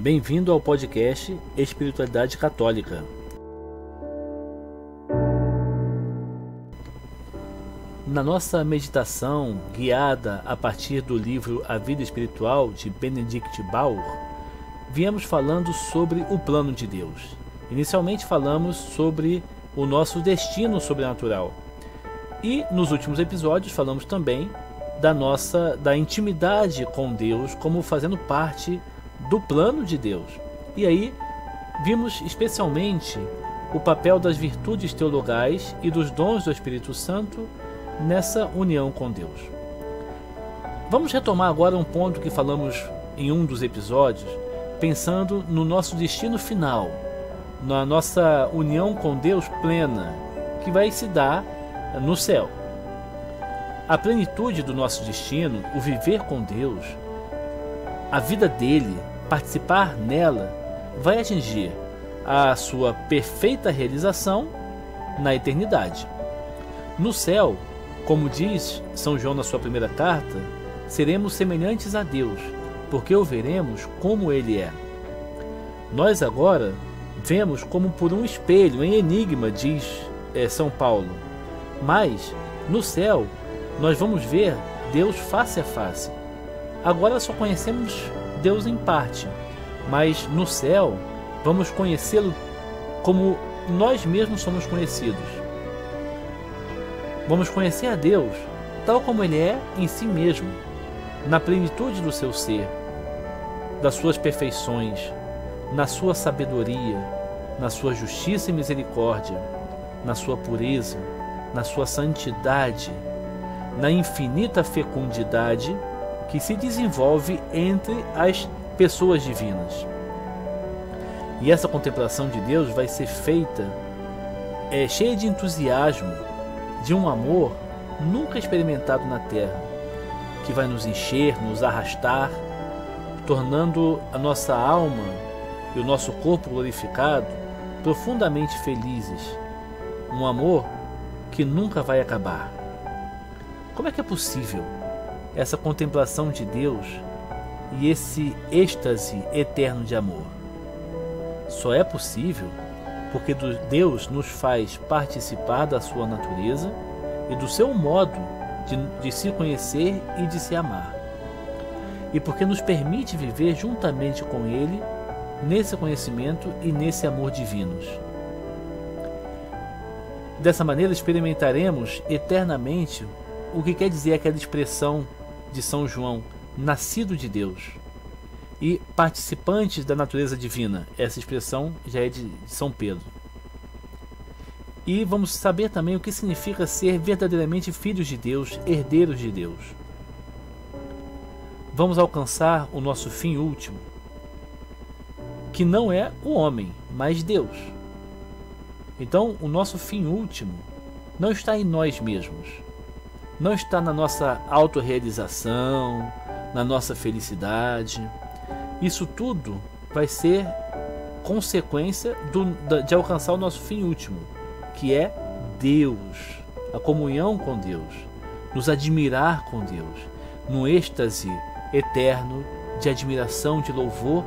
Bem-vindo ao podcast Espiritualidade Católica. Na nossa meditação guiada a partir do livro A Vida Espiritual de Benedict Bauer, viemos falando sobre o plano de Deus. Inicialmente falamos sobre o nosso destino sobrenatural. E nos últimos episódios falamos também da nossa da intimidade com Deus como fazendo parte do plano de Deus. E aí vimos especialmente o papel das virtudes teologais e dos dons do Espírito Santo nessa união com Deus. Vamos retomar agora um ponto que falamos em um dos episódios, pensando no nosso destino final, na nossa união com Deus plena, que vai se dar no céu. A plenitude do nosso destino, o viver com Deus, a vida dele, participar nela, vai atingir a sua perfeita realização na eternidade. No céu, como diz São João na sua primeira carta, seremos semelhantes a Deus, porque o veremos como ele é. Nós agora vemos como por um espelho, em enigma, diz é, São Paulo. Mas, no céu, nós vamos ver Deus face a face. Agora só conhecemos Deus em parte, mas no céu vamos conhecê-lo como nós mesmos somos conhecidos. Vamos conhecer a Deus tal como Ele é em si mesmo, na plenitude do seu ser, das suas perfeições, na sua sabedoria, na sua justiça e misericórdia, na sua pureza, na sua santidade, na infinita fecundidade que se desenvolve entre as pessoas divinas. E essa contemplação de Deus vai ser feita é, cheia de entusiasmo, de um amor nunca experimentado na terra, que vai nos encher, nos arrastar, tornando a nossa alma e o nosso corpo glorificado profundamente felizes. Um amor que nunca vai acabar. Como é que é possível essa contemplação de Deus e esse êxtase eterno de amor. Só é possível porque Deus nos faz participar da sua natureza e do seu modo de, de se conhecer e de se amar. E porque nos permite viver juntamente com Ele nesse conhecimento e nesse amor divinos. Dessa maneira experimentaremos eternamente o que quer dizer aquela expressão de São João, nascido de Deus, e participantes da natureza divina. Essa expressão já é de São Pedro. E vamos saber também o que significa ser verdadeiramente filhos de Deus, herdeiros de Deus. Vamos alcançar o nosso fim último, que não é o homem, mas Deus. Então, o nosso fim último não está em nós mesmos, não está na nossa autorrealização, na nossa felicidade. Isso tudo vai ser consequência do, de alcançar o nosso fim último, que é Deus, a comunhão com Deus, nos admirar com Deus, no êxtase eterno de admiração, de louvor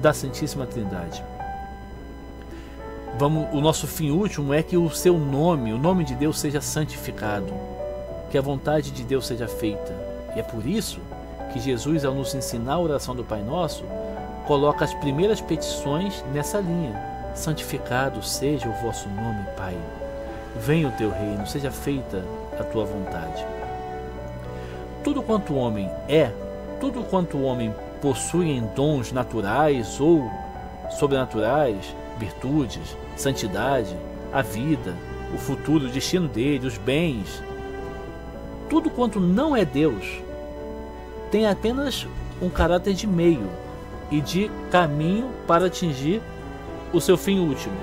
da Santíssima Trindade. Vamos, o nosso fim último é que o seu nome, o nome de Deus, seja santificado que a vontade de Deus seja feita. E é por isso que Jesus, ao nos ensinar a oração do Pai Nosso, coloca as primeiras petições nessa linha: Santificado seja o vosso nome, Pai. Venha o teu reino, seja feita a tua vontade. Tudo quanto o homem é, tudo quanto o homem possui em dons naturais ou sobrenaturais, virtudes, santidade, a vida, o futuro, o destino dele, os bens, tudo quanto não é Deus tem apenas um caráter de meio e de caminho para atingir o seu fim último.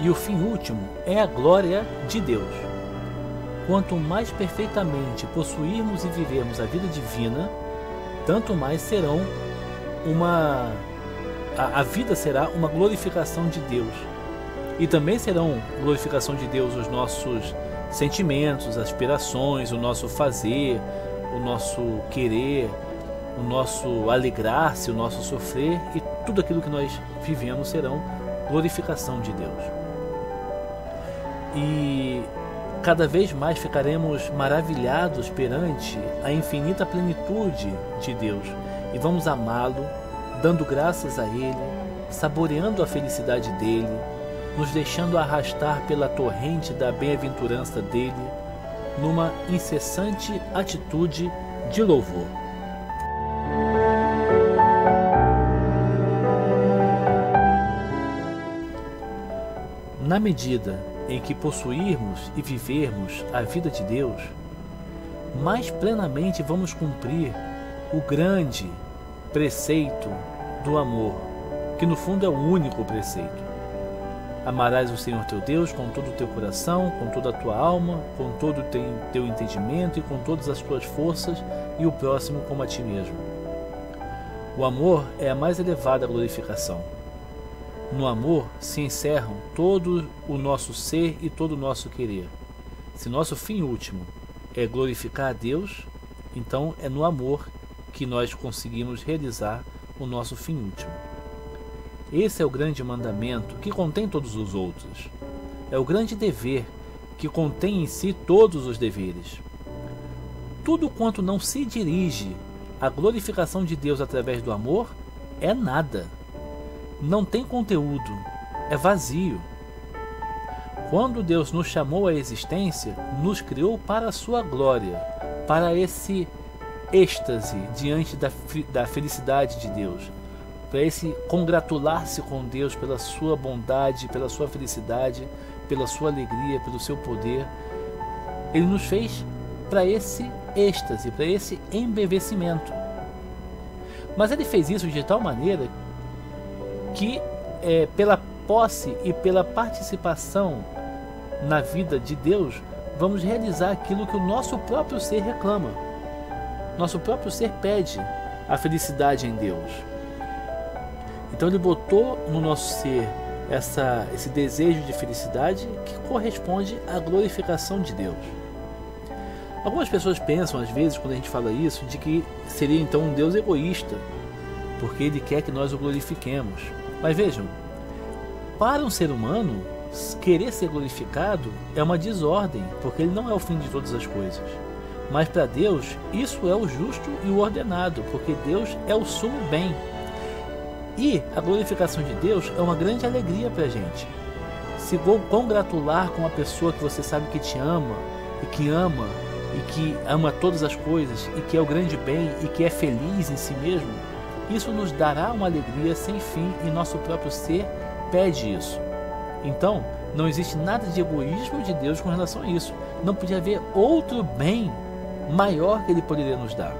E o fim último é a glória de Deus. Quanto mais perfeitamente possuirmos e vivermos a vida divina, tanto mais serão uma a, a vida será uma glorificação de Deus. E também serão glorificação de Deus os nossos sentimentos, aspirações, o nosso fazer, o nosso querer, o nosso alegrar-se, o nosso sofrer e tudo aquilo que nós vivemos serão glorificação de Deus. E cada vez mais ficaremos maravilhados perante a infinita plenitude de Deus e vamos amá-lo, dando graças a Ele, saboreando a felicidade dele, nos deixando arrastar pela torrente da bem-aventurança dele, numa incessante atitude de louvor. Na medida em que possuirmos e vivermos a vida de Deus, mais plenamente vamos cumprir o grande preceito do amor, que no fundo é o único preceito. Amarás o Senhor teu Deus com todo o teu coração, com toda a tua alma, com todo o teu, entendimento e com todas as tuas forças, e o próximo como a ti mesmo. O amor é a mais elevada glorificação. No amor se encerram todo o nosso ser e todo o nosso querer. Se nosso fim último é glorificar a Deus, então é no amor que nós conseguimos realizar o nosso fim último. Esse é o grande mandamento que contém todos os outros. É o grande dever que contém em si todos os deveres. Tudo quanto não se dirige à glorificação de Deus através do amor é nada não tem conteúdo, é vazio. Quando Deus nos chamou à existência, nos criou para a sua glória, para esse êxtase diante da, da felicidade de Deus, para esse congratular-se com Deus pela sua bondade, pela sua felicidade, pela sua alegria, pelo seu poder. Ele nos fez para esse êxtase, para esse embevecimento. Mas ele fez isso de tal maneira que é, pela posse e pela participação na vida de Deus, vamos realizar aquilo que o nosso próprio ser reclama. Nosso próprio ser pede a felicidade em Deus. Então ele botou no nosso ser essa, esse desejo de felicidade que corresponde à glorificação de Deus. Algumas pessoas pensam, às vezes, quando a gente fala isso, de que seria então um Deus egoísta, porque ele quer que nós o glorifiquemos. Mas vejam, para um ser humano, querer ser glorificado é uma desordem, porque ele não é o fim de todas as coisas. Mas para Deus, isso é o justo e o ordenado, porque Deus é o sumo bem. E a glorificação de Deus é uma grande alegria para a gente. Se congratular com uma pessoa que você sabe que te ama, e que ama, e que ama todas as coisas, e que é o grande bem, e que é feliz em si mesmo, isso nos dará uma alegria sem fim e nosso próprio ser pede isso. Então, não existe nada de egoísmo de Deus com relação a isso. Não podia haver outro bem maior que ele poderia nos dar.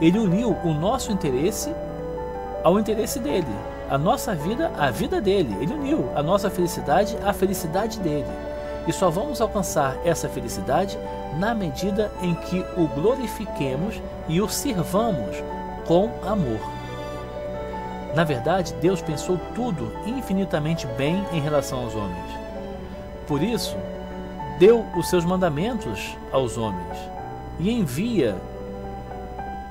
Ele uniu o nosso interesse ao interesse dele, a nossa vida à vida dele. Ele uniu a nossa felicidade à felicidade dele. E só vamos alcançar essa felicidade na medida em que o glorifiquemos e o sirvamos com amor. Na verdade, Deus pensou tudo infinitamente bem em relação aos homens. Por isso, deu os seus mandamentos aos homens e envia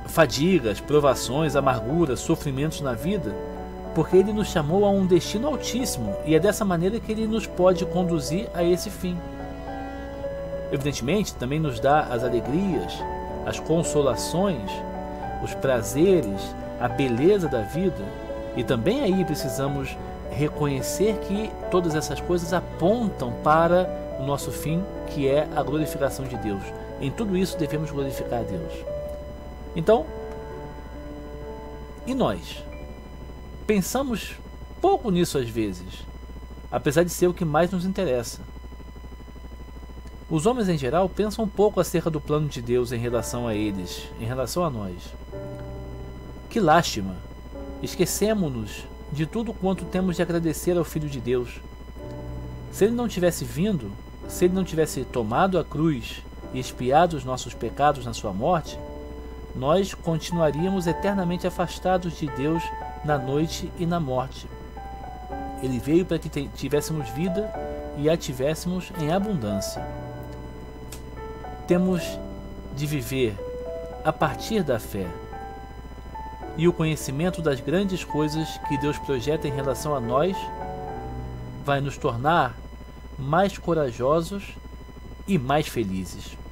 fadigas, provações, amarguras, sofrimentos na vida, porque ele nos chamou a um destino altíssimo e é dessa maneira que ele nos pode conduzir a esse fim. Evidentemente, também nos dá as alegrias, as consolações os prazeres, a beleza da vida. E também aí precisamos reconhecer que todas essas coisas apontam para o nosso fim, que é a glorificação de Deus. Em tudo isso devemos glorificar a Deus. Então, e nós? Pensamos pouco nisso às vezes, apesar de ser o que mais nos interessa. Os homens em geral pensam pouco acerca do plano de Deus em relação a eles, em relação a nós. Que lástima! Esquecemos-nos de tudo quanto temos de agradecer ao Filho de Deus. Se ele não tivesse vindo, se ele não tivesse tomado a cruz e expiado os nossos pecados na sua morte, nós continuaríamos eternamente afastados de Deus na noite e na morte. Ele veio para que tivéssemos vida e a tivéssemos em abundância. Temos de viver a partir da fé e o conhecimento das grandes coisas que Deus projeta em relação a nós vai nos tornar mais corajosos e mais felizes.